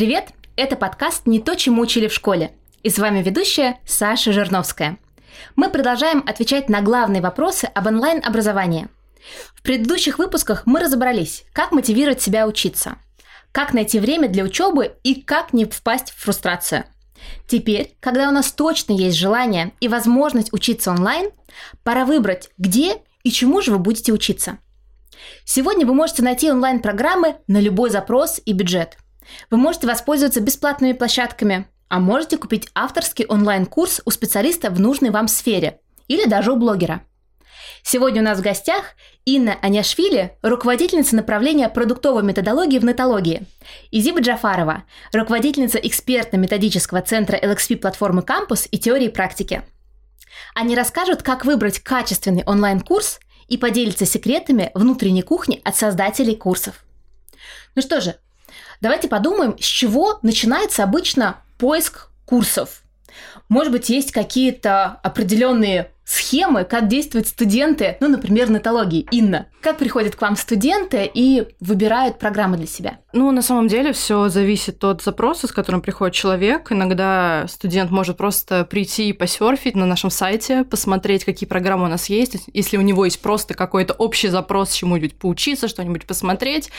Привет! Это подкаст «Не то, чему учили в школе». И с вами ведущая Саша Жирновская. Мы продолжаем отвечать на главные вопросы об онлайн-образовании. В предыдущих выпусках мы разобрались, как мотивировать себя учиться, как найти время для учебы и как не впасть в фрустрацию. Теперь, когда у нас точно есть желание и возможность учиться онлайн, пора выбрать, где и чему же вы будете учиться. Сегодня вы можете найти онлайн-программы на любой запрос и бюджет – вы можете воспользоваться бесплатными площадками, а можете купить авторский онлайн-курс у специалиста в нужной вам сфере или даже у блогера. Сегодня у нас в гостях Инна Аняшвили, руководительница направления продуктовой методологии в нетологии, и Зиба Джафарова, руководительница экспертно-методического центра LXP платформы «Кампус» и теории практики. Они расскажут, как выбрать качественный онлайн-курс и поделятся секретами внутренней кухни от создателей курсов. Ну что же, Давайте подумаем, с чего начинается обычно поиск курсов. Может быть, есть какие-то определенные схемы, как действуют студенты, ну, например, нотологии. Инна, как приходят к вам студенты и выбирают программы для себя? Ну, на самом деле все зависит от запроса, с которым приходит человек. Иногда студент может просто прийти и посерфить на нашем сайте, посмотреть, какие программы у нас есть. Если у него есть просто какой-то общий запрос чему-нибудь поучиться, что-нибудь посмотреть,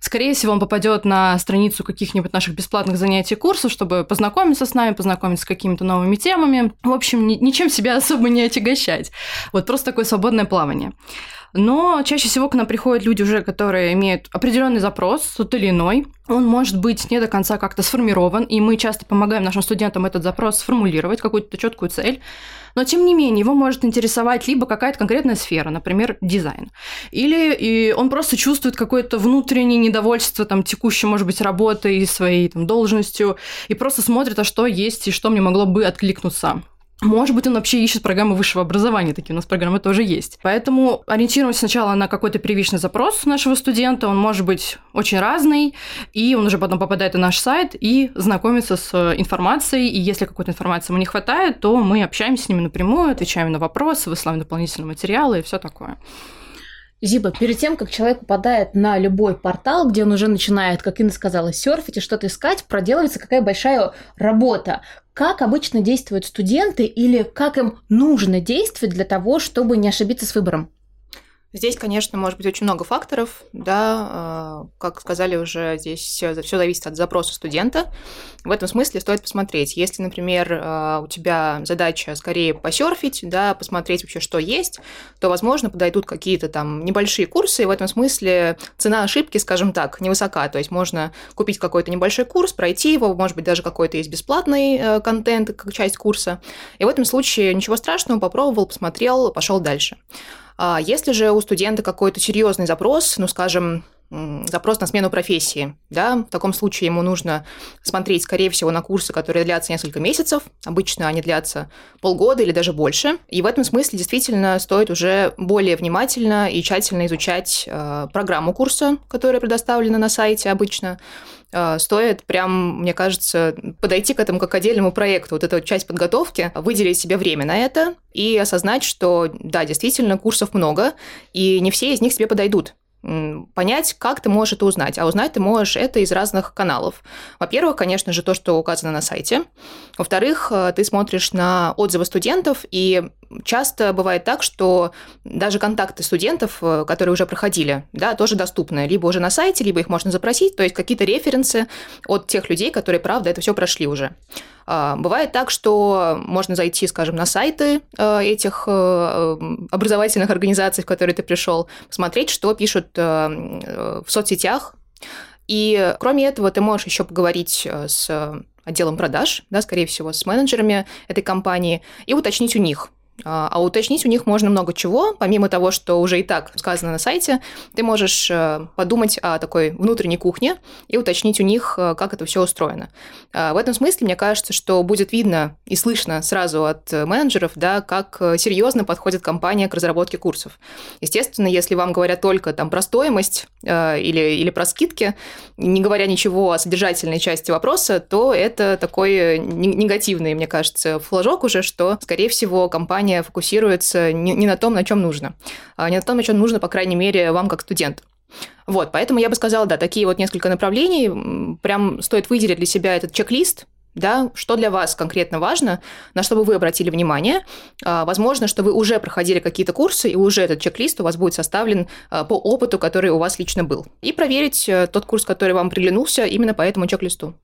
скорее всего, он попадет на страницу каких-нибудь наших бесплатных занятий курсов, чтобы познакомиться с нами, познакомиться с какими-то новыми темами. В общем, ничем себя особо не отягощать. Вот просто такое свободное плавание. Но чаще всего к нам приходят люди уже, которые имеют определенный запрос, тот или иной. Он может быть не до конца как-то сформирован, и мы часто помогаем нашим студентам этот запрос сформулировать, какую-то четкую цель. Но, тем не менее, его может интересовать либо какая-то конкретная сфера, например, дизайн. Или и он просто чувствует какое-то внутреннее недовольство там, текущей, может быть, работой, своей там, должностью, и просто смотрит, а что есть и что мне могло бы откликнуться. Может быть, он вообще ищет программы высшего образования, такие у нас программы тоже есть. Поэтому ориентируемся сначала на какой-то первичный запрос нашего студента, он может быть очень разный, и он уже потом попадает на наш сайт и знакомится с информацией, и если какой-то информации ему не хватает, то мы общаемся с ними напрямую, отвечаем на вопросы, высылаем дополнительные материалы и все такое. Зиба, перед тем, как человек попадает на любой портал, где он уже начинает, как Инна сказала, серфить и что-то искать, проделывается какая большая работа. Как обычно действуют студенты или как им нужно действовать для того, чтобы не ошибиться с выбором? Здесь, конечно, может быть очень много факторов, да, а, как сказали уже, здесь все зависит от запроса студента. В этом смысле стоит посмотреть, если, например, а, у тебя задача скорее посерфить, да, посмотреть вообще, что есть, то, возможно, подойдут какие-то там небольшие курсы, и в этом смысле цена ошибки, скажем так, невысока, то есть можно купить какой-то небольшой курс, пройти его, может быть, даже какой-то есть бесплатный э, контент, как часть курса, и в этом случае ничего страшного, попробовал, посмотрел, пошел дальше. А если же у студента какой-то серьезный запрос, ну, скажем, запрос на смену профессии. Да? В таком случае ему нужно смотреть, скорее всего, на курсы, которые длятся несколько месяцев. Обычно они длятся полгода или даже больше. И в этом смысле действительно стоит уже более внимательно и тщательно изучать э, программу курса, которая предоставлена на сайте обычно. Э, стоит прям, мне кажется, подойти к этому как к отдельному проекту. Вот эта часть подготовки, выделить себе время на это и осознать, что да, действительно, курсов много, и не все из них себе подойдут понять, как ты можешь это узнать. А узнать ты можешь это из разных каналов. Во-первых, конечно же, то, что указано на сайте. Во-вторых, э, ты смотришь на отзывы студентов, и часто бывает так, что даже контакты студентов, э, которые уже проходили, да, тоже доступны. Либо уже на сайте, либо их можно запросить, то есть какие-то референсы от тех людей, которые, правда, это все прошли уже. А, бывает так, что можно зайти, скажем, на сайты э, этих э, образовательных организаций, в которые ты пришел, посмотреть, что пишут в соцсетях. И кроме этого, ты можешь еще поговорить с отделом продаж, да, скорее всего, с менеджерами этой компании, и уточнить у них, а, а уточнить у них можно много чего, помимо того, что уже и так сказано на сайте, ты можешь э, подумать о такой внутренней кухне и уточнить у них, э, как это все устроено. А, в этом смысле, мне кажется, что будет видно и слышно сразу от менеджеров, да, как серьезно подходит компания к разработке курсов. Естественно, если вам говорят только там про стоимость э, или, или про скидки, не говоря ничего о содержательной части вопроса, то это такой негативный, мне кажется, флажок уже, что, скорее всего, компания компания фокусируется не, не на том, на чем нужно, а не на том, на чем нужно, по крайней мере, вам как студент. Вот, поэтому я бы сказала, да, такие вот несколько направлений. Прям стоит выделить для себя этот чек-лист, да, что для вас конкретно важно, на что бы вы обратили внимание. А, возможно, что вы уже проходили какие-то курсы, и уже этот чек-лист у вас будет составлен а, по опыту, который у вас лично был. И проверить э, тот курс, который вам приглянулся именно по этому чек-листу.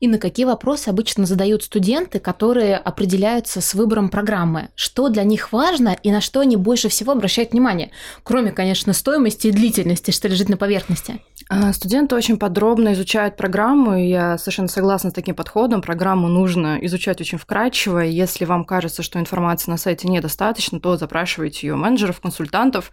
И на какие вопросы обычно задают студенты, которые определяются с выбором программы? Что для них важно и на что они больше всего обращают внимание? Кроме, конечно, стоимости и длительности, что лежит на поверхности. А, студенты очень подробно изучают программу, и я совершенно согласна с таким подходом. Программу нужно изучать очень вкрадчиво. Если вам кажется, что информации на сайте недостаточно, то запрашивайте ее менеджеров, консультантов,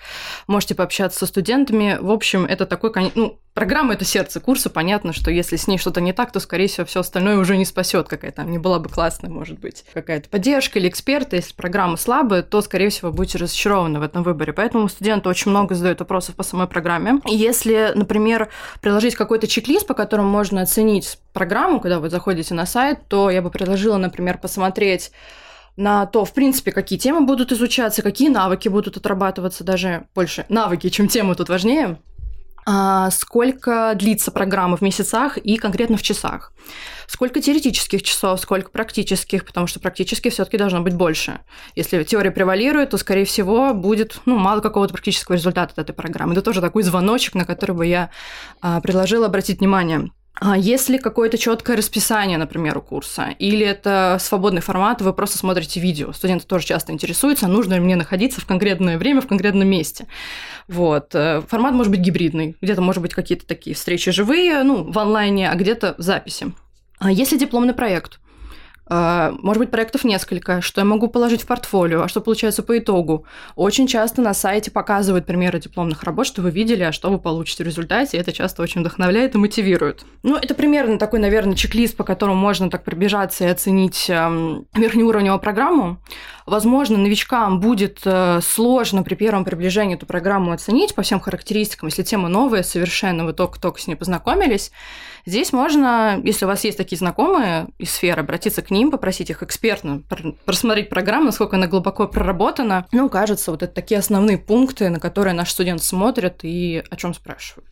можете пообщаться со студентами. В общем, это такой, ну, Программа – это сердце курса. Понятно, что если с ней что-то не так, то, скорее всего, все остальное уже не спасет. Какая там не была бы классная, может быть, какая-то поддержка или эксперты. Если программа слабая, то, скорее всего, будете разочарованы в этом выборе. Поэтому студенты очень много задают вопросов по самой программе. Если, например, приложить какой-то чек-лист, по которому можно оценить программу, когда вы заходите на сайт, то я бы предложила, например, посмотреть на то, в принципе, какие темы будут изучаться, какие навыки будут отрабатываться, даже больше навыки, чем темы тут важнее. А, сколько длится программа в месяцах и конкретно в часах. Сколько теоретических часов, сколько практических, потому что практически все таки должно быть больше. Если теория превалирует, то, скорее всего, будет ну, мало какого-то практического результата от этой программы. Это тоже такой звоночек, на который бы я а, предложила обратить внимание. А есть ли какое-то четкое расписание, например, у курса, или это свободный формат, вы просто смотрите видео. Студенты тоже часто интересуются, нужно ли мне находиться в конкретное время, в конкретном месте. Вот. Э, формат может быть гибридный, где-то может быть какие-то такие встречи живые, ну, в онлайне, а где-то записи. А если дипломный проект – может быть, проектов несколько, что я могу положить в портфолио, а что получается по итогу. Очень часто на сайте показывают примеры дипломных работ, что вы видели, а что вы получите в результате, это часто очень вдохновляет и мотивирует. Ну, это примерно такой, наверное, чек-лист, по которому можно так пробежаться и оценить эм, верхнеуровневую программу. Возможно, новичкам будет э, сложно при первом приближении эту программу оценить по всем характеристикам, если тема новая совершенно, вы только-только с ней познакомились. Здесь можно, если у вас есть такие знакомые из сферы, обратиться к ним, попросить их экспертно просмотреть программу, насколько она глубоко проработана. Ну, кажется, вот это такие основные пункты, на которые наш студент смотрит и о чем спрашивают.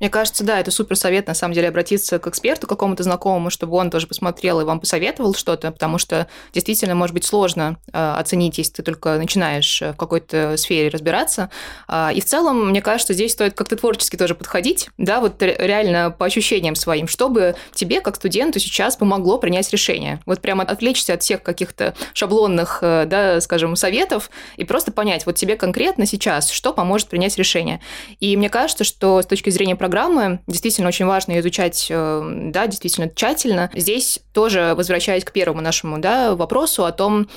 Мне кажется, да, это супер совет, на самом деле, обратиться к эксперту, какому-то знакомому, чтобы он тоже посмотрел и вам посоветовал что-то, потому что действительно может быть сложно э, оценить, если ты только начинаешь в какой-то сфере разбираться. Э, и в целом, мне кажется, здесь стоит как-то творчески тоже подходить, да, вот реально по ощущениям своим, чтобы тебе, как студенту, сейчас помогло принять решение. Вот прямо отвлечься от всех каких-то шаблонных, э, да, скажем, советов и просто понять, вот тебе конкретно сейчас, что поможет принять решение. И мне кажется, что с точки зрения программы. Действительно, очень важно изучать, э, да, действительно тщательно. Здесь тоже возвращаясь к первому нашему да, вопросу о том,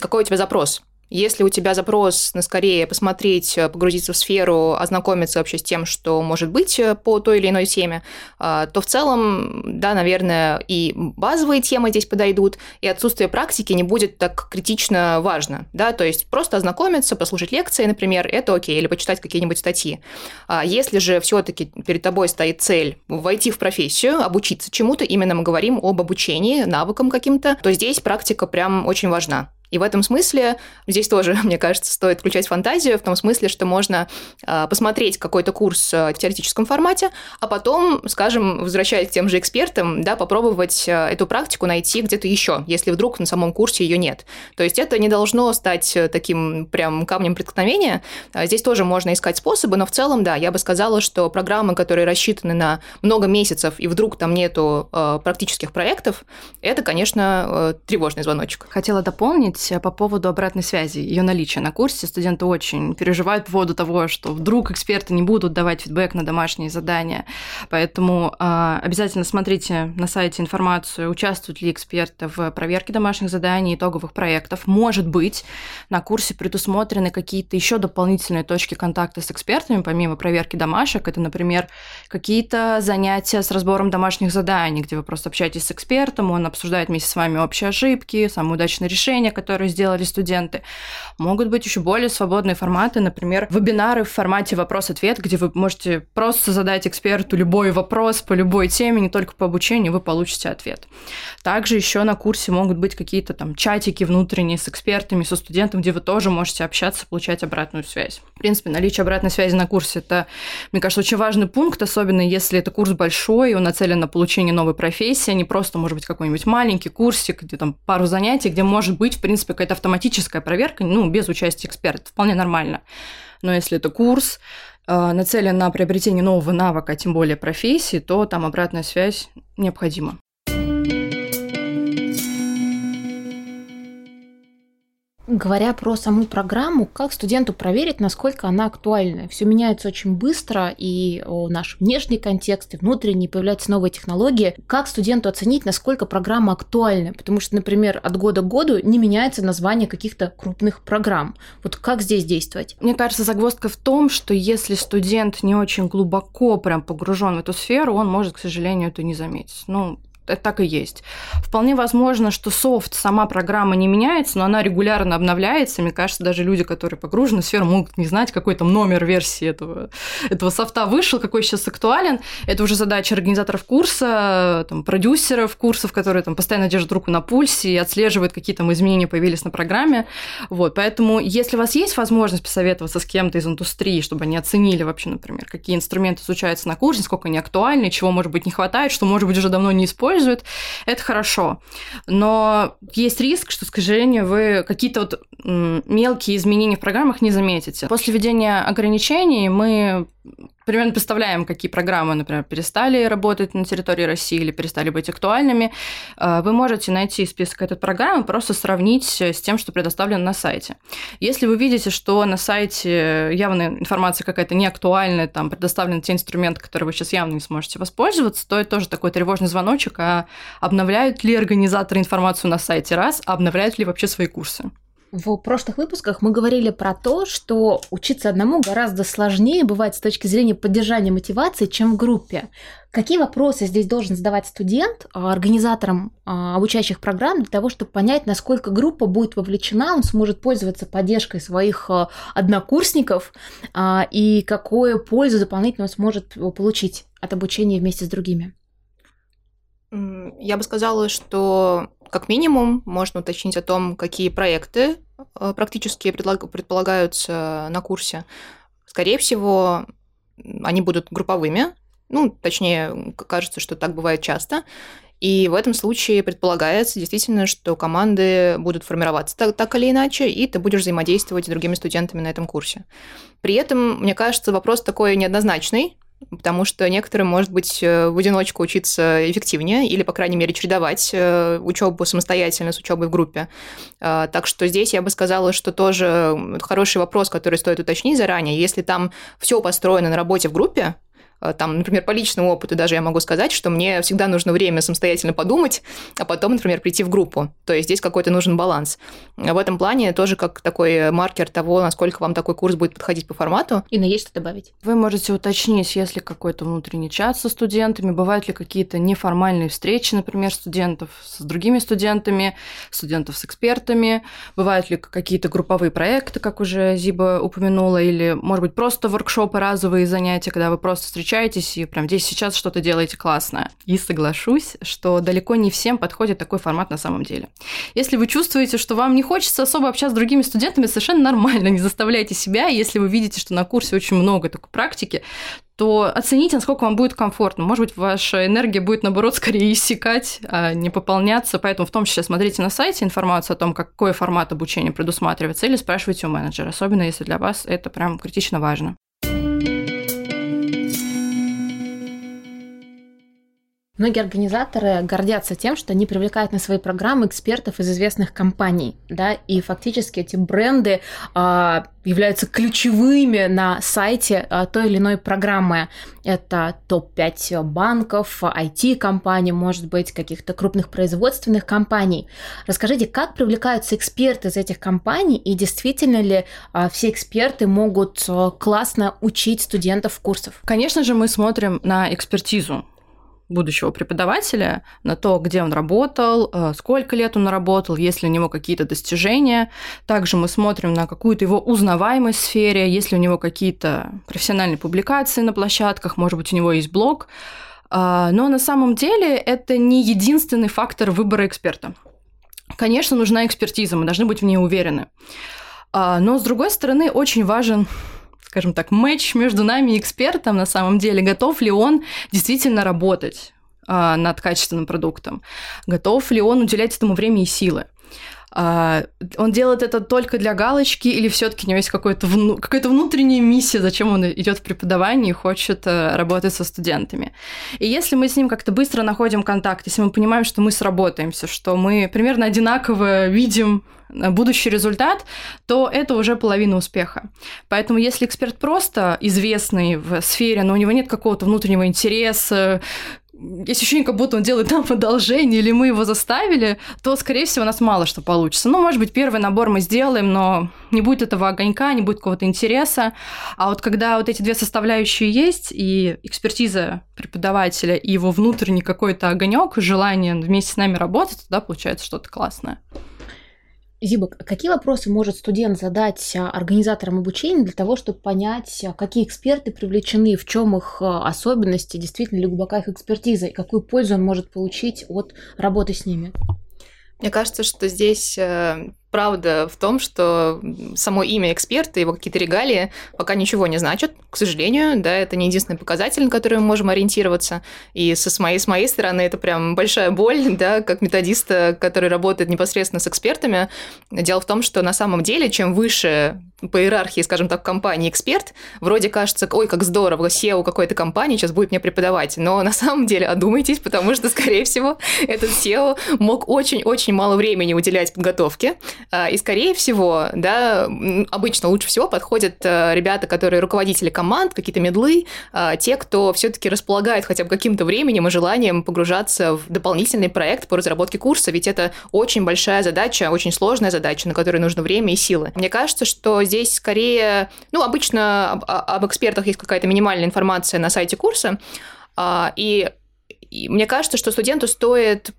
какой у тебя запрос. Если у тебя запрос на скорее посмотреть, э, погрузиться в сферу, ознакомиться вообще с тем, что может быть э, по той или иной теме, э, то в целом, да, наверное, и базовые темы здесь подойдут, и отсутствие практики не будет так критично важно, да, то есть просто ознакомиться, послушать лекции, например, это окей, или почитать какие-нибудь статьи. А если же все-таки перед тобой стоит цель войти в профессию, обучиться чему-то, именно мы говорим об обучении, навыкам каким-то, то здесь практика прям очень важна. И в этом смысле здесь тоже, мне кажется, стоит включать фантазию, в том смысле, что можно э, посмотреть какой-то курс э, в теоретическом формате, а потом, скажем, возвращаясь к тем же экспертам, да, попробовать э, эту практику найти где-то еще, если вдруг на самом курсе ее нет. То есть это не должно стать таким прям камнем преткновения. Здесь тоже можно искать способы, но в целом, да, я бы сказала, что программы, которые рассчитаны на много месяцев, и вдруг там нету практических проектов, это, конечно, тревожный звоночек. Хотела дополнить, сказать э, по поводу обратной связи, ее наличия на курсе. Студенты очень переживают по поводу того, что вдруг эксперты не будут давать фидбэк на домашние задания. Поэтому э, обязательно смотрите на сайте информацию, участвуют ли эксперты в проверке домашних заданий, итоговых проектов. Может быть, на курсе предусмотрены какие-то еще дополнительные точки контакта с экспертами, помимо проверки домашек. Это, например, какие-то занятия с разбором домашних заданий, где вы просто общаетесь с экспертом, он обсуждает вместе с вами общие ошибки, самые удачные решения, которые сделали студенты. Могут быть еще более свободные форматы, например, вебинары в формате вопрос-ответ, где вы можете просто задать эксперту любой вопрос по любой теме, не только по обучению, вы получите ответ. Также еще на курсе могут быть какие-то там чатики внутренние с экспертами, со студентом, где вы тоже можете общаться, получать обратную связь. В принципе, наличие обратной связи на курсе – это, мне кажется, очень важный пункт, особенно если это курс большой, он нацелен на получение новой профессии, а не просто, может быть, какой-нибудь маленький курсик, где там пару занятий, где может быть, в принципе, какая-то автоматическая проверка, ну, без участия эксперта. Вполне нормально. Но если это курс, э, нацелен на приобретение нового навыка, а тем более профессии, то там обратная связь необходима. Говоря про саму программу, как студенту проверить, насколько она актуальна? Все меняется очень быстро, и наш внешний контекст, и внутренний, появляются новые технологии. Как студенту оценить, насколько программа актуальна? Потому что, например, от года к году не меняется название каких-то крупных программ. Вот как здесь действовать? Мне кажется, загвоздка в том, что если студент не очень глубоко прям погружен в эту сферу, он может, к сожалению, это не заметить. Ну, это так и есть. Вполне возможно, что софт, сама программа не меняется, но она регулярно обновляется. Мне кажется, даже люди, которые погружены в сферу, могут не знать, какой там номер версии этого, этого софта вышел, какой сейчас актуален. Это уже задача организаторов курса, там, продюсеров курсов, которые там постоянно держат руку на пульсе и отслеживают, какие там изменения появились на программе. Вот, поэтому, если у вас есть возможность посоветоваться с кем-то из индустрии, чтобы они оценили вообще, например, какие инструменты изучаются на курсе, сколько они актуальны, чего, может быть, не хватает, что, может быть, уже давно не используют, используют, это хорошо. Но есть риск, что, к сожалению, вы какие-то вот мелкие изменения в программах не заметите. После введения ограничений мы примерно представляем, какие программы, например, перестали работать на территории России или перестали быть актуальными, э, вы можете найти список этой программы, просто сравнить с тем, что предоставлено на сайте. Если вы видите, что на сайте явно информация какая-то неактуальная, там предоставлены те инструменты, которые вы сейчас явно не сможете воспользоваться, то это тоже такой тревожный звоночек, а обновляют ли организаторы информацию на сайте раз, а обновляют ли вообще свои курсы? В прошлых выпусках мы говорили про то, что учиться одному гораздо сложнее бывает с точки зрения поддержания мотивации, чем в группе. Какие вопросы здесь должен задавать студент а, организаторам а, обучающих программ для того, чтобы понять, насколько группа будет вовлечена, он сможет пользоваться поддержкой своих а, однокурсников и какую пользу дополнительно он сможет получить от обучения вместе с другими? Я бы сказала, что как минимум можно уточнить о том, какие проекты э, практически предполагаются на курсе. Скорее всего, они будут групповыми, ну, точнее, кажется, что так бывает часто. И в этом случае предполагается действительно, что команды будут формироваться так, так или иначе, и ты будешь взаимодействовать с другими студентами на этом курсе. При этом, мне кажется, вопрос такой неоднозначный, потому что некоторым, может быть, э, в одиночку учиться эффективнее или, по крайней мере, чередовать э, учебу самостоятельно с учебой в группе. А, так что здесь я бы сказала, что тоже хороший вопрос, который стоит уточнить заранее. Если там все построено на работе в группе, там, например, по личному опыту даже я могу сказать, что мне всегда нужно время самостоятельно подумать, а потом, например, прийти в группу. То есть здесь какой-то нужен баланс. В этом плане тоже как такой маркер того, насколько вам такой курс будет подходить по формату. И на есть что добавить? Вы можете уточнить, есть ли какой-то внутренний чат со студентами, бывают ли какие-то неформальные встречи, например, студентов с другими студентами, студентов с экспертами, бывают ли какие-то групповые проекты, как уже Зиба упомянула, или, может быть, просто воркшопы, разовые занятия, когда вы просто встречаетесь встречаетесь и прям здесь сейчас что-то делаете классное. И соглашусь, что далеко не всем подходит такой формат на самом деле. Если вы чувствуете, что вам не хочется особо общаться с другими студентами, совершенно нормально, не заставляйте себя. Если вы видите, что на курсе очень много такой практики, то оцените, насколько вам будет комфортно. Может быть, ваша энергия будет, наоборот, скорее иссякать, а не пополняться. Поэтому в том числе смотрите на сайте информацию о том, какой формат обучения предусматривается, или спрашивайте у менеджера, особенно если для вас это прям критично важно. Многие организаторы гордятся тем, что они привлекают на свои программы экспертов из известных компаний, да, и фактически эти бренды а, являются ключевыми на сайте а, той или иной программы. Это топ-5 банков, IT-компаний, может быть, каких-то крупных производственных компаний. Расскажите, как привлекаются эксперты из этих компаний, и действительно ли а, все эксперты могут классно учить студентов курсов? Конечно же, мы смотрим на экспертизу будущего преподавателя, на то, где он работал, э, сколько лет он работал, есть ли у него какие-то достижения. Также мы смотрим на какую-то его узнаваемость в сфере, есть ли у него какие-то профессиональные публикации на площадках, может быть, у него есть блог. А, но на самом деле это не единственный фактор выбора эксперта. Конечно, нужна экспертиза, мы должны быть в ней уверены. А, но, с другой стороны, очень важен скажем так, матч между нами и экспертом на самом деле, готов ли он действительно работать а, над качественным продуктом, готов ли он уделять этому время и силы. А, он делает это только для галочки или все-таки у него есть какая-то вну... какая внутренняя миссия, зачем он идет в преподавание и хочет э, работать со студентами. И если мы с ним как-то быстро находим контакт, если мы понимаем, что мы сработаемся, что мы примерно одинаково видим э, будущий результат, то это уже половина успеха. Поэтому если эксперт просто известный в сфере, но у него нет какого-то внутреннего интереса, есть ощущение, как будто он делает нам одолжение, или мы его заставили, то, скорее всего, у нас мало что получится. Ну, может быть, первый набор мы сделаем, но не будет этого огонька, не будет какого-то интереса. А вот когда вот эти две составляющие есть, и экспертиза преподавателя, и его внутренний какой-то огонек, желание вместе с нами работать, тогда получается что-то классное. Зиба, какие вопросы может студент задать а, организаторам обучения для того, чтобы понять, а, какие эксперты привлечены, в чем их а, особенности, действительно ли глубока их экспертиза, и какую пользу он может получить от работы с ними? Мне кажется, что здесь э, правда в том, что само имя эксперта, его какие-то регалии пока ничего не значат, к сожалению, да, это не единственный показатель, на который мы можем ориентироваться, и со, с, моей, с моей стороны это прям большая боль, да, как методиста, который работает непосредственно с экспертами. Дело в том, что на самом деле, чем выше по иерархии, скажем так, компании эксперт, вроде кажется, ой, как здорово, SEO какой-то компании сейчас будет мне преподавать, но на самом деле одумайтесь, потому что, скорее всего, этот SEO мог очень-очень мало времени уделять подготовке, и, скорее всего, да, обычно лучше всего подходят э, ребята, которые руководители команд, какие-то медлы, а, те, кто все-таки располагает хотя бы каким-то временем и желанием погружаться в дополнительный проект по разработке курса, ведь это очень большая задача, очень сложная задача, на которую нужно время и силы. Мне кажется, что здесь скорее, ну, обычно об, об экспертах есть какая-то минимальная информация на сайте курса, а, и и мне кажется, что студенту стоит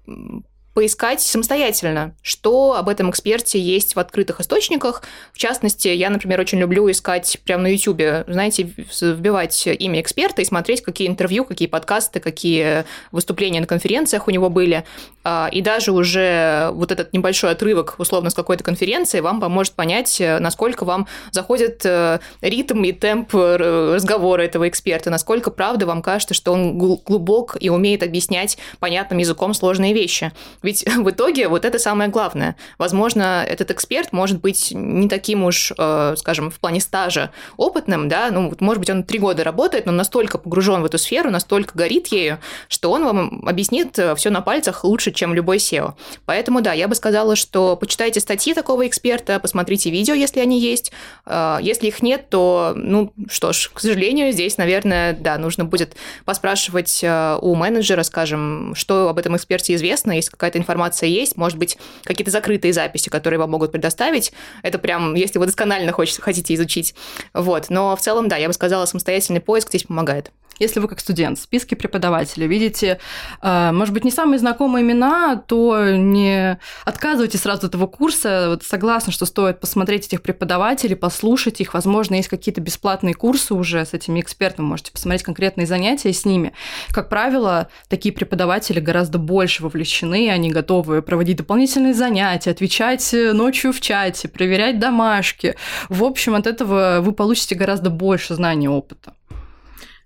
поискать самостоятельно, что об этом эксперте есть в открытых источниках. В частности, я, например, очень люблю искать прямо на YouTube, знаете, вбивать имя эксперта и смотреть, какие интервью, какие подкасты, какие выступления на конференциях у него были. А, и даже уже вот этот небольшой отрывок, условно, с какой-то конференции вам поможет понять, насколько вам заходит э, ритм и темп разговора этого эксперта, насколько, правда, вам кажется, что он глубок и умеет объяснять понятным языком сложные вещи. Ведь в итоге вот это самое главное. Возможно, этот эксперт может быть не таким уж, э, скажем, в плане стажа опытным, да, ну, может быть, он три года работает, но настолько погружен в эту сферу, настолько горит ею, что он вам объяснит э, все на пальцах лучше, чем любой SEO. Поэтому, да, я бы сказала, что почитайте статьи такого эксперта, посмотрите видео, если они есть. Э, если их нет, то, ну, что ж, к сожалению, здесь, наверное, да, нужно будет поспрашивать у менеджера, скажем, что об этом эксперте известно, есть какая-то информация есть, может быть, какие-то закрытые записи, которые вам могут предоставить. Это прям, если вы досконально хочете, хотите изучить. Вот. Но в целом, да, я бы сказала, самостоятельный поиск здесь помогает. Если вы как студент в списке преподавателей видите, э, может быть, не самые знакомые имена, то не отказывайте сразу от этого курса. Вот согласна, что стоит посмотреть этих преподавателей, послушать их. Возможно, есть какие-то бесплатные курсы уже с этими экспертами. Можете посмотреть конкретные занятия с ними. Как правило, такие преподаватели гораздо больше вовлечены, они готовы проводить дополнительные занятия, отвечать ночью в чате, проверять домашки. В общем, от этого вы получите гораздо больше знаний и опыта.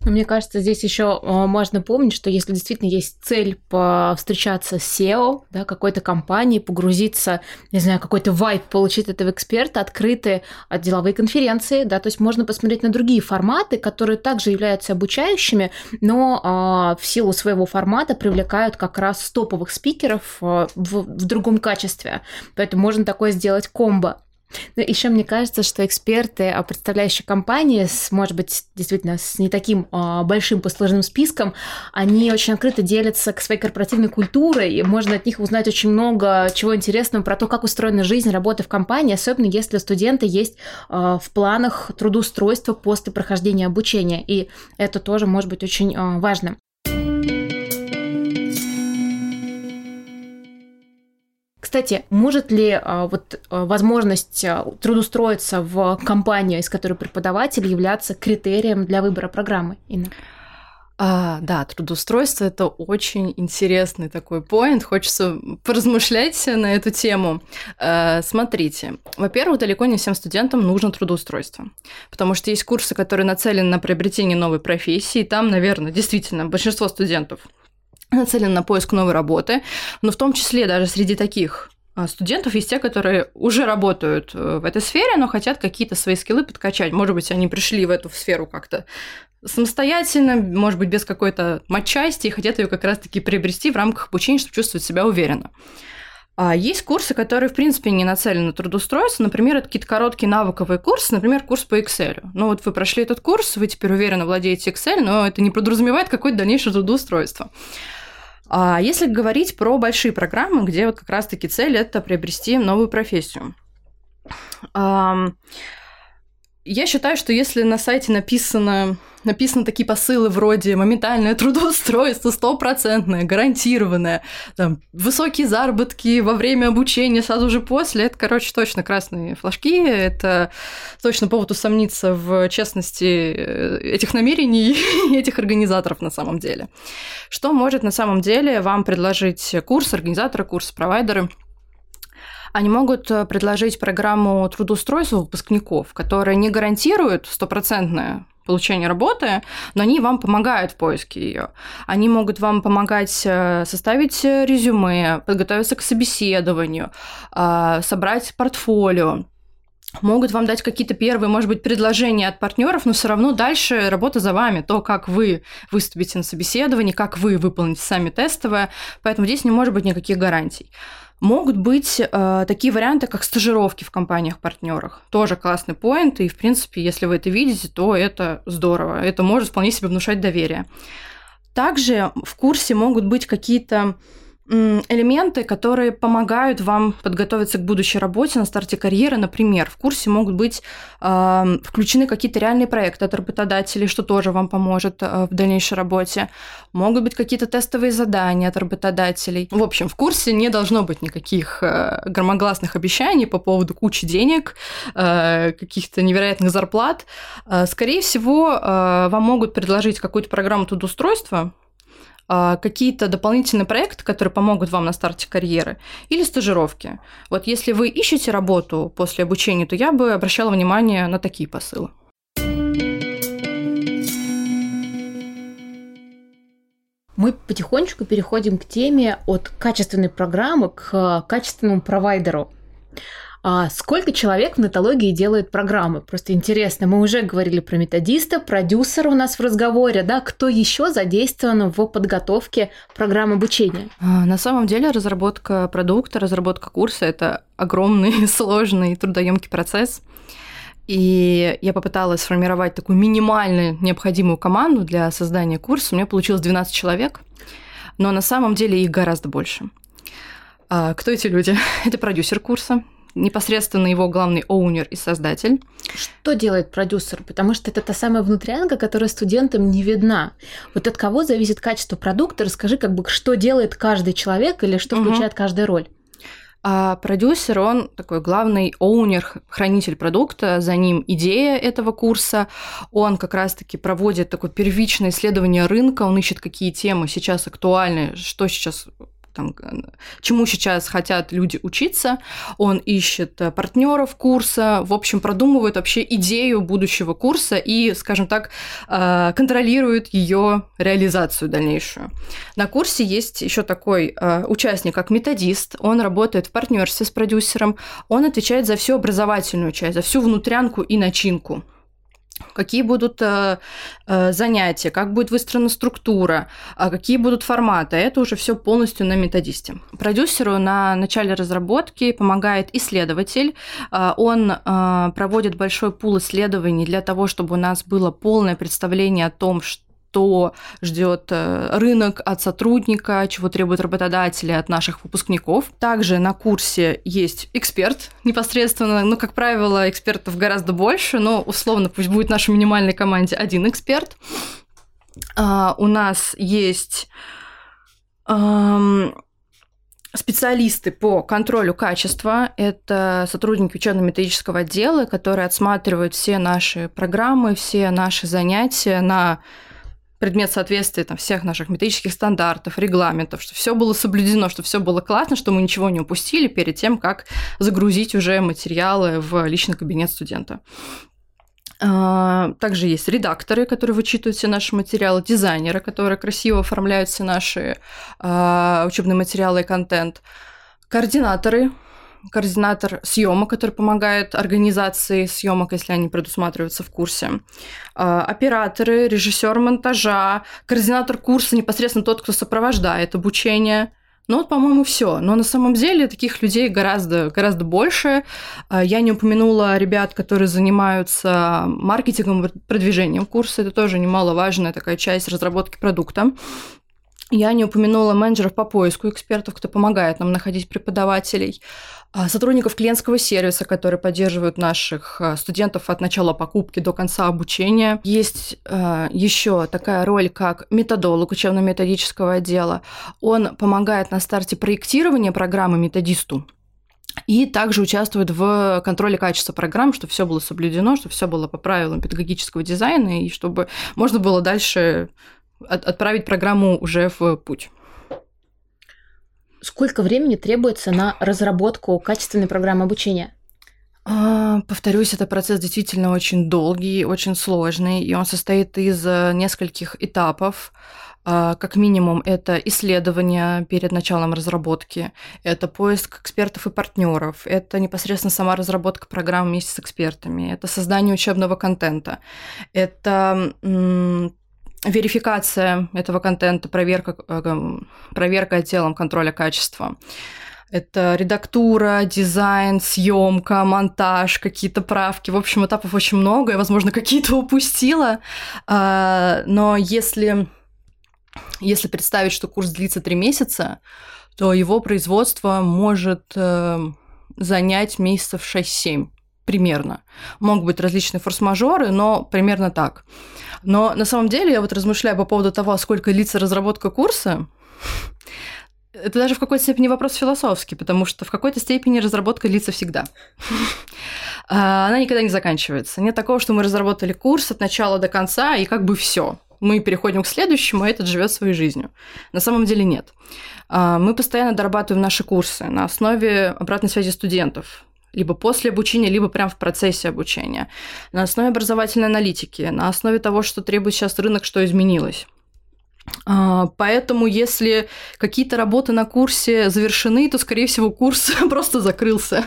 Но мне кажется, здесь еще э, можно помнить, что если действительно есть цель встречаться с SEO, да, какой-то компании, погрузиться, не знаю, какой-то вайп получить этого эксперта, открытые деловые конференции, да, то есть можно посмотреть на другие форматы, которые также являются обучающими, но а, в силу своего формата привлекают как раз топовых спикеров а, в, в другом качестве. Поэтому можно такое сделать комбо. Но еще мне кажется, что эксперты, а, представляющие компании, с, может быть, действительно с не таким а, большим послужным списком, они очень открыто делятся к своей корпоративной культуре, и можно от них узнать очень много чего интересного про то, как устроена жизнь, работа в компании, особенно если у студента есть а, в планах трудоустройства после прохождения обучения, и это тоже может быть очень а, важно. Кстати, может ли а, вот а, возможность а, трудоустроиться в компанию, из которой преподаватель, являться критерием для выбора программы? Инна? А, да, трудоустройство это очень интересный такой поинт. Хочется поразмышлять на эту тему. А, смотрите, во-первых, далеко не всем студентам нужно трудоустройство, потому что есть курсы, которые нацелены на приобретение новой профессии. Там, наверное, действительно большинство студентов нацелены на поиск новой работы, но в том числе даже среди таких а, студентов есть те, которые уже работают э, в этой сфере, но хотят какие-то свои скиллы подкачать. Может быть, они пришли в эту сферу как-то самостоятельно, может быть, без какой-то матчасти, и хотят ее как раз-таки приобрести в рамках обучения, чтобы чувствовать себя уверенно. А есть курсы, которые, в принципе, не нацелены на трудоустройство. Например, это какие-то короткие навыковые курсы, например, курс по Excel. Ну вот вы прошли этот курс, вы теперь уверенно владеете Excel, но это не подразумевает какое-то дальнейшее трудоустройство. А если говорить про большие программы, где вот как раз-таки цель – это приобрести новую профессию. Я считаю, что если на сайте написано, написаны такие посылы вроде моментальное трудоустройство, стопроцентное, гарантированное, там, высокие заработки во время обучения, сразу же после, это, короче, точно красные флажки, это точно повод усомниться в честности э, этих намерений и этих организаторов на самом деле. Что может на самом деле вам предложить курс, организаторы, курс, провайдеры – они могут э, предложить программу трудоустройства выпускников, которая не гарантирует стопроцентное получение работы, но они вам помогают в поиске ее. Они могут вам помогать э, составить резюме, подготовиться к собеседованию, э, собрать портфолио могут вам дать какие-то первые, может быть, предложения от партнеров, но все равно дальше работа за вами, то, как вы выступите на собеседовании, как вы выполните сами тестовое, поэтому здесь не может быть никаких гарантий. Могут быть э, такие варианты, как стажировки в компаниях-партнерах. Тоже классный поинт, и, в принципе, если вы это видите, то это здорово. Это может вполне себе внушать доверие. Также в курсе могут быть какие-то элементы, которые помогают вам подготовиться к будущей работе на старте карьеры. Например, в курсе могут быть э, включены какие-то реальные проекты от работодателей, что тоже вам поможет э, в дальнейшей работе. Могут быть какие-то тестовые задания от работодателей. В общем, в курсе не должно быть никаких э, громогласных обещаний по поводу кучи денег, э, каких-то невероятных зарплат. Э, скорее всего, э, вам могут предложить какую-то программу трудоустройства, какие-то дополнительные проекты, которые помогут вам на старте карьеры, или стажировки. Вот если вы ищете работу после обучения, то я бы обращала внимание на такие посылы. Мы потихонечку переходим к теме от качественной программы к качественному провайдеру. А сколько человек в нетологии делает программы? Просто интересно, мы уже говорили про методиста, продюсера у нас в разговоре, да, кто еще задействован в подготовке программ обучения? А, на самом деле разработка продукта, разработка курса – это огромный, сложный, трудоемкий процесс. И я попыталась сформировать такую минимальную необходимую команду для создания курса. У меня получилось 12 человек, но на самом деле их гораздо больше. А кто эти люди? Это продюсер курса, непосредственно его главный оунер и создатель. Что делает продюсер? Потому что это та самая внутрянка, которая студентам не видна. Вот от кого зависит качество продукта? Расскажи, как бы, что делает каждый человек или что включает угу. каждая роль. А продюсер, он такой главный оунер, хранитель продукта, за ним идея этого курса, он как раз-таки проводит такое первичное исследование рынка, он ищет, какие темы сейчас актуальны, что сейчас там, чему сейчас хотят люди учиться, он ищет э, партнеров курса, в общем, продумывает вообще идею будущего курса и, скажем так, э, контролирует ее реализацию дальнейшую. На курсе есть еще такой э, участник, как методист, он работает в партнерстве с продюсером, он отвечает за всю образовательную часть, за всю внутрянку и начинку какие будут э, э, занятия, как будет выстроена структура, э, какие будут форматы. Это уже все полностью на методисте. Продюсеру на начале разработки помогает исследователь. Э, он проводит большой пул исследований для того, чтобы у нас было полное представление о том, что что ждет э, рынок от сотрудника, чего требуют работодатели от наших выпускников. Также на курсе есть эксперт непосредственно, ну, как правило, экспертов гораздо больше, но условно пусть будет в нашей минимальной команде один эксперт. А, у нас есть специалисты по контролю качества. Это сотрудники учебно-методического отдела, которые отсматривают все наши программы, все наши занятия на предмет соответствия там, всех наших методических стандартов, регламентов, что все было соблюдено, что все было классно, что мы ничего не упустили перед тем, как загрузить уже материалы в личный кабинет студента. А, также есть редакторы, которые вычитывают все наши материалы, дизайнеры, которые красиво оформляют все наши а, учебные материалы и контент, координаторы, координатор съемок, который помогает организации съемок, если они предусматриваются в курсе, а, операторы, режиссер монтажа, координатор курса, непосредственно тот, кто сопровождает обучение, ну вот, по-моему, все. Но на самом деле таких людей гораздо, гораздо больше. А, я не упомянула ребят, которые занимаются маркетингом, продвижением курса. Это тоже немаловажная такая часть разработки продукта. Я не упомянула менеджеров по поиску экспертов, кто помогает нам находить преподавателей, сотрудников клиентского сервиса, которые поддерживают наших а, студентов от начала покупки до конца обучения. Есть а, еще такая роль, как методолог учебно-методического отдела. Он помогает на старте проектирования программы методисту, и также участвует в контроле качества программ, чтобы все было соблюдено, чтобы все было по правилам педагогического дизайна, и чтобы можно было дальше отправить программу уже в путь. Сколько времени требуется на разработку качественной программы обучения? А, повторюсь, это процесс действительно очень долгий, очень сложный, и он состоит из э, нескольких этапов. А, как минимум, это исследование перед началом разработки, это поиск экспертов и партнеров, это непосредственно сама разработка программ вместе с экспертами, это создание учебного контента, это верификация этого контента, проверка, э, проверка отделом контроля качества. Это редактура, дизайн, съемка, монтаж, какие-то правки. В общем, этапов очень много, я, возможно, какие-то упустила. А, но если, если представить, что курс длится три месяца, то его производство может э, занять месяцев 6-7 примерно. Могут быть различные форс-мажоры, но примерно так. Но на самом деле я вот размышляю по поводу того, сколько длится разработка курса. Это даже в какой-то степени вопрос философский, потому что в какой-то степени разработка длится всегда. А, она никогда не заканчивается. Нет такого, что мы разработали курс от начала до конца, и как бы все. Мы переходим к следующему, а этот живет своей жизнью. На самом деле нет. А, мы постоянно дорабатываем наши курсы на основе обратной связи студентов либо после обучения, либо прямо в процессе обучения, на основе образовательной аналитики, на основе того, что требует сейчас рынок, что изменилось. А, поэтому, если какие-то работы на курсе завершены, то, скорее всего, курс просто закрылся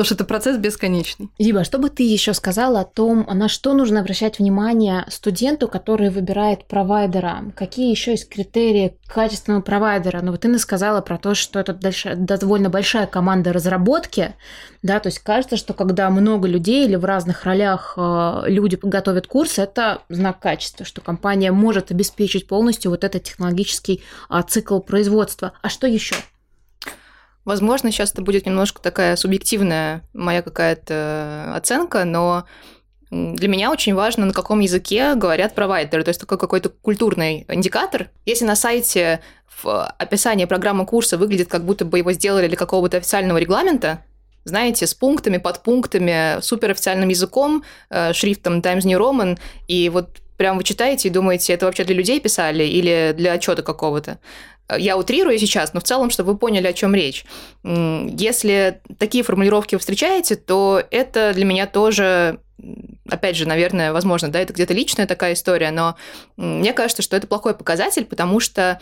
потому что это процесс бесконечный. Зиба, что бы ты еще сказала о том, на что нужно обращать внимание студенту, который выбирает провайдера? Какие еще есть критерии качественного провайдера? Ну, вот ты сказала про то, что это довольно большая команда разработки, да, то есть кажется, что когда много людей или в разных ролях э, люди готовят курс, это знак качества, что компания может обеспечить полностью вот этот технологический а, цикл производства. А что еще? Возможно, сейчас это будет немножко такая субъективная моя какая-то оценка, но для меня очень важно, на каком языке говорят провайдеры, то есть такой какой-то культурный индикатор. Если на сайте в описании программы курса выглядит, как будто бы его сделали для какого-то официального регламента, знаете, с пунктами, подпунктами, суперофициальным языком, э, шрифтом Times New Roman, и вот прям вы читаете и думаете, это вообще для людей писали или для отчета какого-то. Я утрирую сейчас, но в целом, чтобы вы поняли, о чем речь. Если такие формулировки вы встречаете, то это для меня тоже опять же, наверное, возможно, да, это где-то личная такая история, но мне кажется, что это плохой показатель, потому что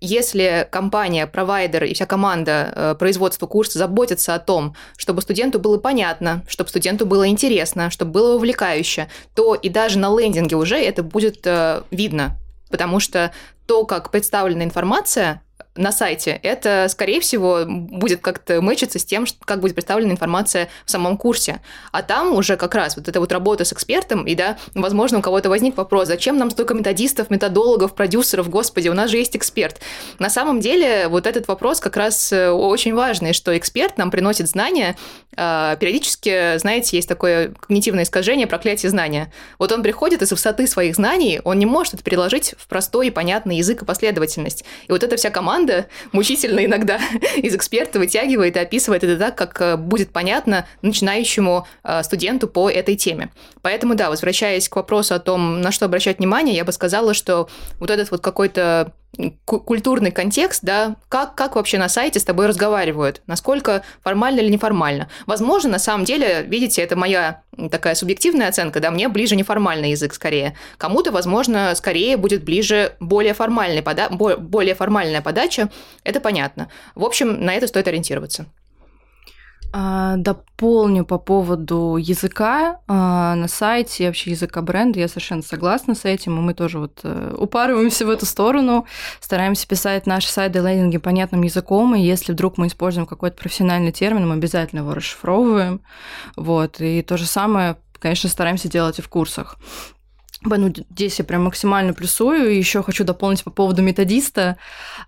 если компания, провайдер и вся команда э, производства курса заботятся о том, чтобы студенту было понятно, чтобы студенту было интересно, чтобы было увлекающе, то и даже на лендинге уже это будет э, видно, потому что то, как представлена информация, на сайте, это, скорее всего, будет как-то мэчиться с тем, как будет представлена информация в самом курсе. А там уже как раз вот эта вот работа с экспертом, и да, возможно, у кого-то возник вопрос, зачем нам столько методистов, методологов, продюсеров, господи, у нас же есть эксперт. На самом деле, вот этот вопрос как раз э, очень важный, что эксперт нам приносит знания, а, периодически, знаете, есть такое когнитивное искажение, проклятие знания. Вот он приходит из высоты своих знаний, он не может это переложить в простой и понятный язык и последовательность. И вот эта вся команда команда мучительно иногда из эксперта вытягивает и описывает это так, как э, будет понятно начинающему э, студенту по этой теме. Поэтому, да, возвращаясь к вопросу о том, на что обращать внимание, я бы сказала, что вот этот вот какой-то культурный контекст, да, как, как вообще на сайте с тобой разговаривают, насколько формально или неформально. Возможно, на самом деле, видите, это моя такая субъективная оценка, да, мне ближе неформальный язык скорее. Кому-то, возможно, скорее будет ближе более, формальный пода более формальная подача, это понятно. В общем, на это стоит ориентироваться. А, дополню по поводу языка а, на сайте, вообще языка бренда, я совершенно согласна с этим, и мы тоже вот э, упарываемся в эту сторону, стараемся писать наши сайты и лендинги понятным языком, и если вдруг мы используем какой-то профессиональный термин, мы обязательно его расшифровываем, вот, и то же самое, конечно, стараемся делать и в курсах. Ну, здесь я прям максимально плюсую. Еще хочу дополнить по поводу методиста.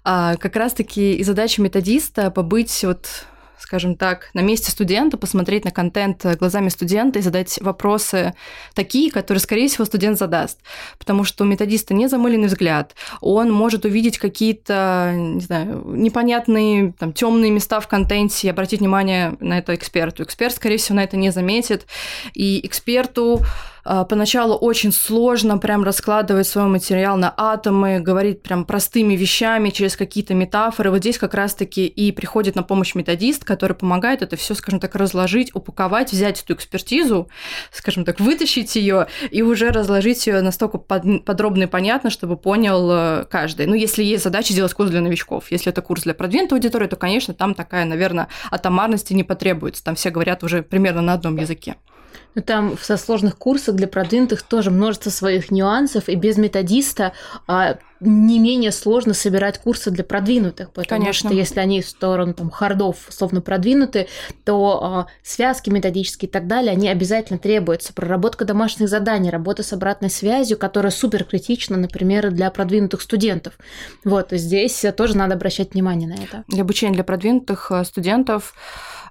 А, как раз-таки и задача методиста побыть вот скажем так, на месте студента, посмотреть на контент глазами студента и задать вопросы такие, которые, скорее всего, студент задаст. Потому что у методиста не замыленный взгляд. Он может увидеть какие-то, не знаю, непонятные, там, темные места в контенте и обратить внимание на это эксперту. Эксперт, скорее всего, на это не заметит. И эксперту поначалу очень сложно прям раскладывать свой материал на атомы, говорить прям простыми вещами через какие-то метафоры. Вот здесь как раз-таки и приходит на помощь методист, который помогает это все, скажем так, разложить, упаковать, взять эту экспертизу, скажем так, вытащить ее и уже разложить ее настолько подробно и понятно, чтобы понял э, каждый. Ну, если есть задача сделать курс для новичков, если это курс для продвинутой аудитории, то, конечно, там такая, наверное, атомарности не потребуется. Там все говорят уже примерно на одном языке. Ну, там со сложных курсах для продвинутых тоже множество своих нюансов, и без методиста а, не менее сложно собирать курсы для продвинутых, потому Конечно. что если они в сторону там, хардов словно продвинуты, то а, связки методические и так далее, они обязательно требуются. Проработка домашних заданий, работа с обратной связью, которая супер критична, например, для продвинутых студентов. Вот, здесь тоже надо обращать внимание на это. Для обучения для продвинутых э, студентов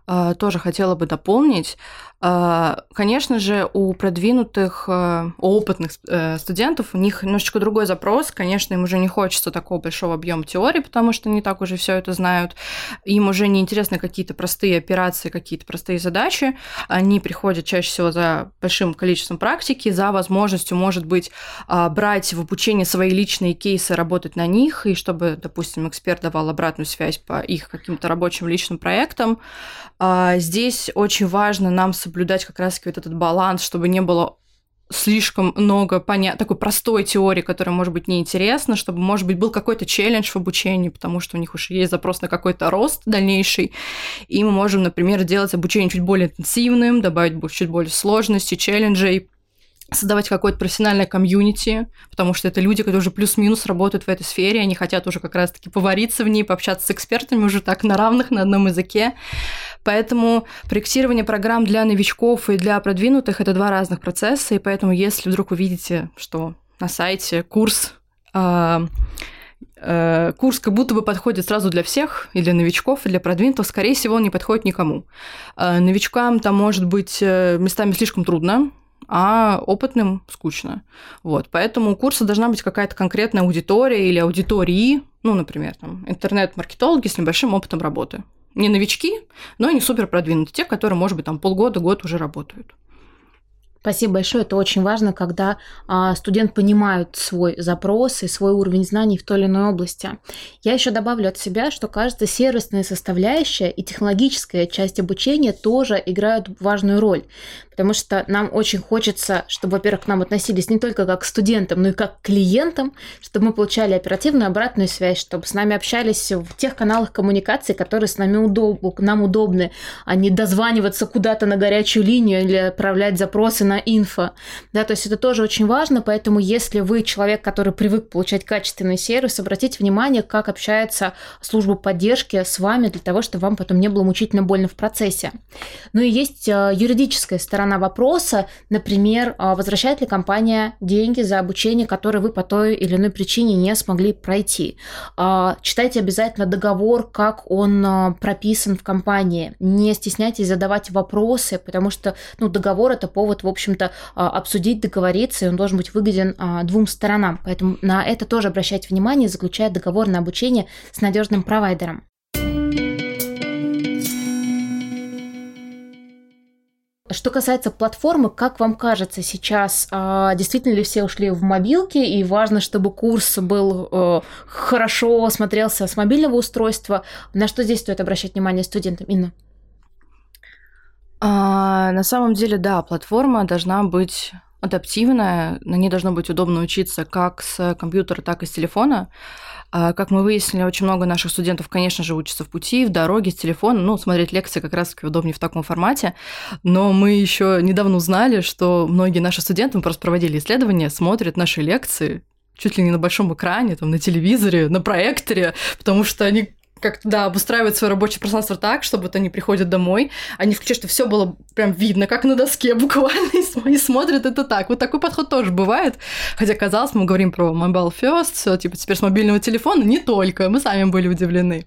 э, тоже хотела бы дополнить. А, конечно же, у продвинутых, э, опытных э, студентов у них немножечко другой запрос. Конечно, им уже не хочется такого большого объема теории, потому что они так уже все это знают. Им уже не интересны какие-то простые операции, какие-то простые задачи. Они приходят чаще всего за большим количеством практики, за возможностью, может быть, а, брать в обучение свои личные кейсы, работать на них, и чтобы, допустим, эксперт давал обратную связь по их каким-то рабочим личным проектам. А, здесь очень важно нам соблюдать как раз-таки вот этот баланс, чтобы не было слишком много поня... такой простой теории, которая может быть неинтересна, чтобы, может быть, был какой-то челлендж в обучении, потому что у них уже есть запрос на какой-то рост дальнейший, и мы можем, например, делать обучение чуть более интенсивным, добавить чуть более сложности, челленджей, создавать какое-то профессиональное комьюнити, потому что это люди, которые уже плюс-минус работают в этой сфере, они хотят уже как раз-таки повариться в ней, пообщаться с экспертами уже так на равных, на одном языке. Поэтому проектирование программ для новичков и для продвинутых – это два разных процесса, и поэтому если вдруг вы видите, что на сайте курс э, курс как будто бы подходит сразу для всех, и для новичков, и для продвинутых, скорее всего, он не подходит никому. Э, новичкам там может быть э, местами слишком трудно, а опытным скучно. Вот, поэтому у курса должна быть какая-то конкретная аудитория или аудитории, ну, например, там, интернет-маркетологи с небольшим опытом работы. Не новички, но и не супер продвинутые, те, которые, может быть, там полгода, год уже работают. Спасибо большое. Это очень важно, когда а, студент понимает свой запрос и свой уровень знаний в той или иной области. Я еще добавлю от себя, что кажется, сервисная составляющая и технологическая часть обучения тоже играют важную роль потому что нам очень хочется, чтобы, во-первых, к нам относились не только как к студентам, но и как к клиентам, чтобы мы получали оперативную обратную связь, чтобы с нами общались в тех каналах коммуникации, которые с нами удоб... нам удобны, а не дозваниваться куда-то на горячую линию или отправлять запросы на инфо. Да, то есть это тоже очень важно, поэтому если вы человек, который привык получать качественный сервис, обратите внимание, как общается служба поддержки с вами для того, чтобы вам потом не было мучительно больно в процессе. Ну и есть э, юридическая сторона вопроса, например, а, возвращает ли компания деньги за обучение, которое вы по той или иной причине не смогли пройти. А, читайте обязательно договор, как он а, прописан в компании. Не стесняйтесь задавать вопросы, потому что ну, договор – это повод, в общем общем-то, а, обсудить, договориться, и он должен быть выгоден а, двум сторонам. Поэтому на это тоже обращать внимание, заключая договор на обучение с надежным провайдером. Что касается платформы, как вам кажется сейчас, а, действительно ли все ушли в мобилки, и важно, чтобы курс был э, хорошо смотрелся с мобильного устройства? На что здесь стоит обращать внимание студентам, Инна? А, на самом деле, да, платформа должна быть адаптивная, на ней должно быть удобно учиться как с компьютера, так и с телефона. А, как мы выяснили, очень много наших студентов, конечно же, учатся в пути, в дороге, с телефона. Ну, смотреть лекции как раз-таки удобнее в таком формате. Но мы еще недавно узнали, что многие наши студенты, мы просто проводили исследования, смотрят наши лекции чуть ли не на большом экране, там, на телевизоре, на проекторе, потому что они как-то, да, обустраивать свое рабочее пространство так, чтобы вот они приходят домой, они включают, что все было прям видно, как на доске буквально, и смотрят это так. Вот такой подход тоже бывает. Хотя, казалось, мы говорим про mobile first, все, типа, теперь с мобильного телефона, не только, мы сами были удивлены.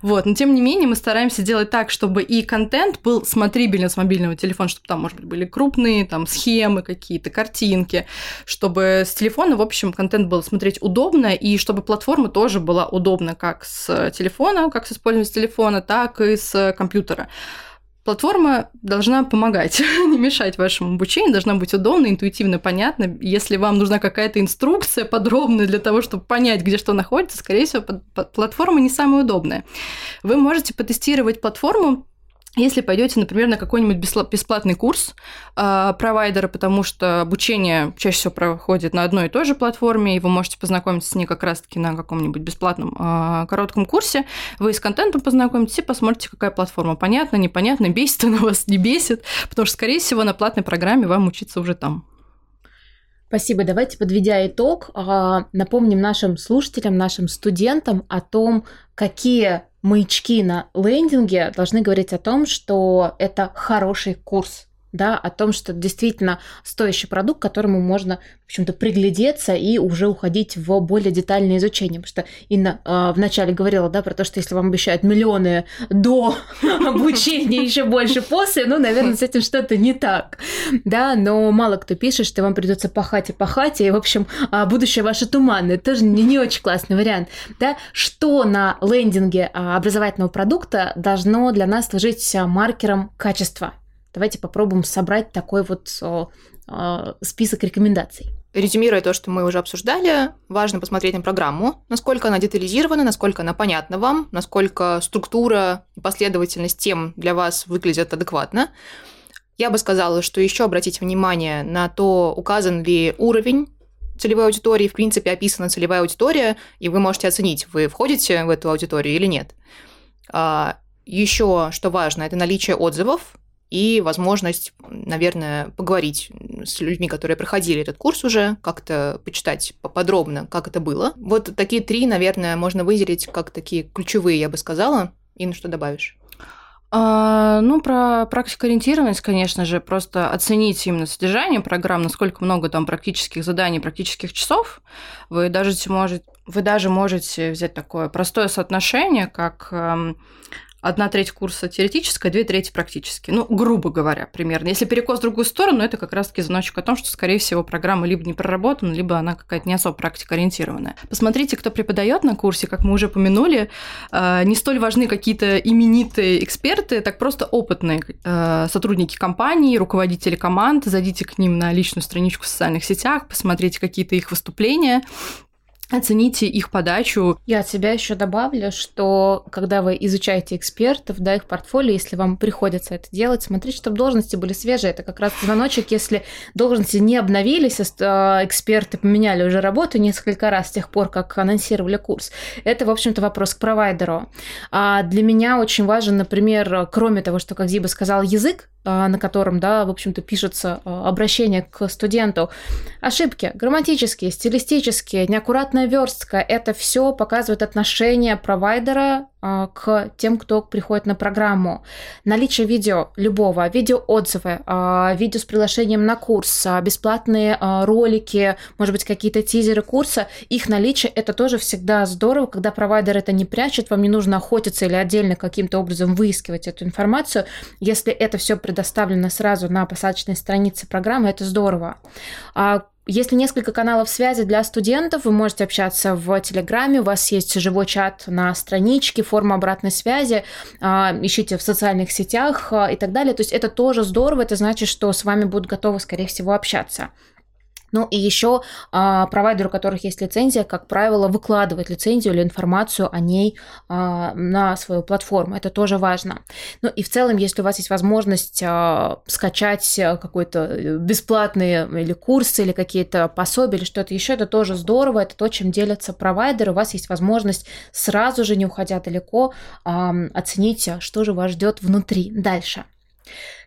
Вот, но тем не менее мы стараемся делать так, чтобы и контент был смотрибельный с мобильного телефона, чтобы там, может быть, были крупные там схемы какие-то, картинки, чтобы с телефона, в общем, контент был смотреть удобно, и чтобы платформа тоже была удобна как с телефона, телефона, как с использованием телефона, так и с компьютера. Платформа должна помогать, не мешать вашему обучению, должна быть удобно, интуитивно понятно. Если вам нужна какая-то инструкция подробная для того, чтобы понять, где что находится, скорее всего, платформа не самая удобная. Вы можете потестировать платформу если пойдете, например, на какой-нибудь бесплатный курс э, провайдера, потому что обучение чаще всего проходит на одной и той же платформе, и вы можете познакомиться с ней как раз-таки на каком-нибудь бесплатном э, коротком курсе, вы с контентом познакомитесь и посмотрите, какая платформа. Понятно, непонятно, бесит она вас, не бесит, потому что, скорее всего, на платной программе вам учиться уже там. Спасибо. Давайте, подведя итог, а, напомним нашим слушателям, нашим студентам о том, какие маячки на лендинге должны говорить о том, что это хороший курс, да, о том, что действительно стоящий продукт, к которому можно, в общем-то, приглядеться и уже уходить в более детальное изучение. Потому что Инна э, вначале говорила, да, про то, что если вам обещают миллионы до обучения, еще больше после, ну, наверное, с этим что-то не так, да, но мало кто пишет, что вам придется пахать и пахать, и, в общем, а, будущее ваше туманное. Тоже не, не очень классный вариант, да. Что на лендинге а, образовательного продукта должно для нас служить маркером качества? Давайте попробуем собрать такой вот о, список рекомендаций. Резюмируя то, что мы уже обсуждали, важно посмотреть на программу, насколько она детализирована, насколько она понятна вам, насколько структура и последовательность тем для вас выглядят адекватно. Я бы сказала, что еще обратите внимание на то, указан ли уровень целевой аудитории, в принципе, описана целевая аудитория, и вы можете оценить, вы входите в эту аудиторию или нет. А, еще, что важно, это наличие отзывов и возможность, наверное, поговорить с людьми, которые проходили этот курс уже, как-то почитать поподробно, как это было. Вот такие три, наверное, можно выделить как такие ключевые, я бы сказала. Инна, что добавишь? А, ну, про практикоориентированность, конечно же, просто оценить именно содержание программ, насколько много там практических заданий, практических часов. Вы даже, можете, вы даже можете взять такое простое соотношение, как эм, одна треть курса теоретическая, две трети практически. Ну, грубо говоря, примерно. Если перекос в другую сторону, это как раз-таки звоночек о том, что, скорее всего, программа либо не проработана, либо она какая-то не особо практикоориентированная. Посмотрите, кто преподает на курсе, как мы уже упомянули, э, не столь важны какие-то именитые эксперты, так просто опытные э, сотрудники компании, руководители команд, зайдите к ним на личную страничку в социальных сетях, посмотрите какие-то их выступления, оцените их подачу. Я от себя еще добавлю, что когда вы изучаете экспертов, да, их портфолио, если вам приходится это делать, смотрите, чтобы должности были свежие. Это как раз звоночек, если должности не обновились, а эксперты поменяли уже работу несколько раз с тех пор, как анонсировали курс. Это, в общем-то, вопрос к провайдеру. А для меня очень важен, например, кроме того, что, как Зиба сказал, язык, а, на котором, да, в общем-то, пишется а, обращение к студенту. Ошибки грамматические, стилистические, неаккуратная верстка – это все показывает отношение провайдера а, к тем, кто приходит на программу. Наличие видео любого, видеоотзывы, а, видео с приглашением на курс, а, бесплатные ролики, может быть, какие-то тизеры курса, их наличие – это тоже всегда здорово, когда провайдер это не прячет, вам не нужно охотиться или отдельно каким-то образом выискивать эту информацию. Если это все предоставлено сразу на посадочной странице программы, это здорово. Если несколько каналов связи для студентов, вы можете общаться в Телеграме, у вас есть живой чат на страничке, форма обратной связи, а, ищите в социальных сетях а, и так далее. То есть это тоже здорово, это значит, что с вами будут готовы, скорее всего, общаться. Ну и еще а, провайдеры, у которых есть лицензия, как правило, выкладывать лицензию или информацию о ней а, на свою платформу. Это тоже важно. Ну и в целом, если у вас есть возможность а, скачать какой-то э, бесплатные или курсы, или какие-то пособия, или что-то еще, это тоже здорово. Это то, чем делятся провайдеры. У вас есть возможность сразу же, не уходя далеко, а, оценить, что же вас ждет внутри дальше.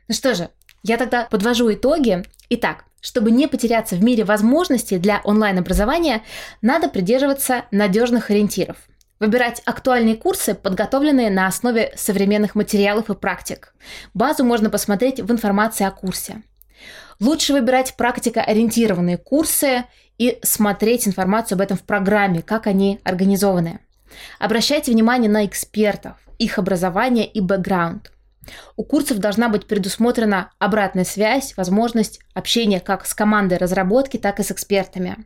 Ну что же, я тогда подвожу итоги. Итак, чтобы не потеряться в мире возможностей для онлайн-образования, надо придерживаться надежных ориентиров. Выбирать актуальные курсы, подготовленные на основе современных материалов и практик. Базу можно посмотреть в информации о курсе. Лучше выбирать практикоориентированные курсы и смотреть информацию об этом в программе, как они организованы. Обращайте внимание на экспертов, их образование и бэкграунд. У курсов должна быть предусмотрена обратная связь, возможность общения как с командой разработки, так и с экспертами.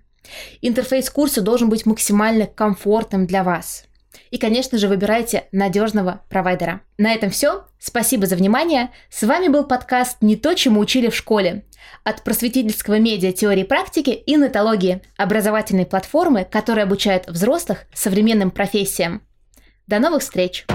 Интерфейс курса должен быть максимально комфортным для вас. И, конечно же, выбирайте надежного провайдера. На этом все. Спасибо за внимание. С вами был подкаст «Не то, чему учили в школе» от просветительского медиа теории практики и нетологии, образовательной платформы, которая обучает взрослых современным профессиям. До новых встреч!